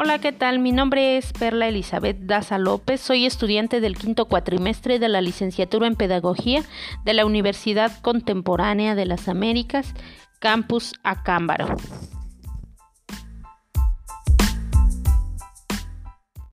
Hola, ¿qué tal? Mi nombre es Perla Elizabeth Daza López. Soy estudiante del quinto cuatrimestre de la licenciatura en Pedagogía de la Universidad Contemporánea de las Américas, Campus Acámbaro.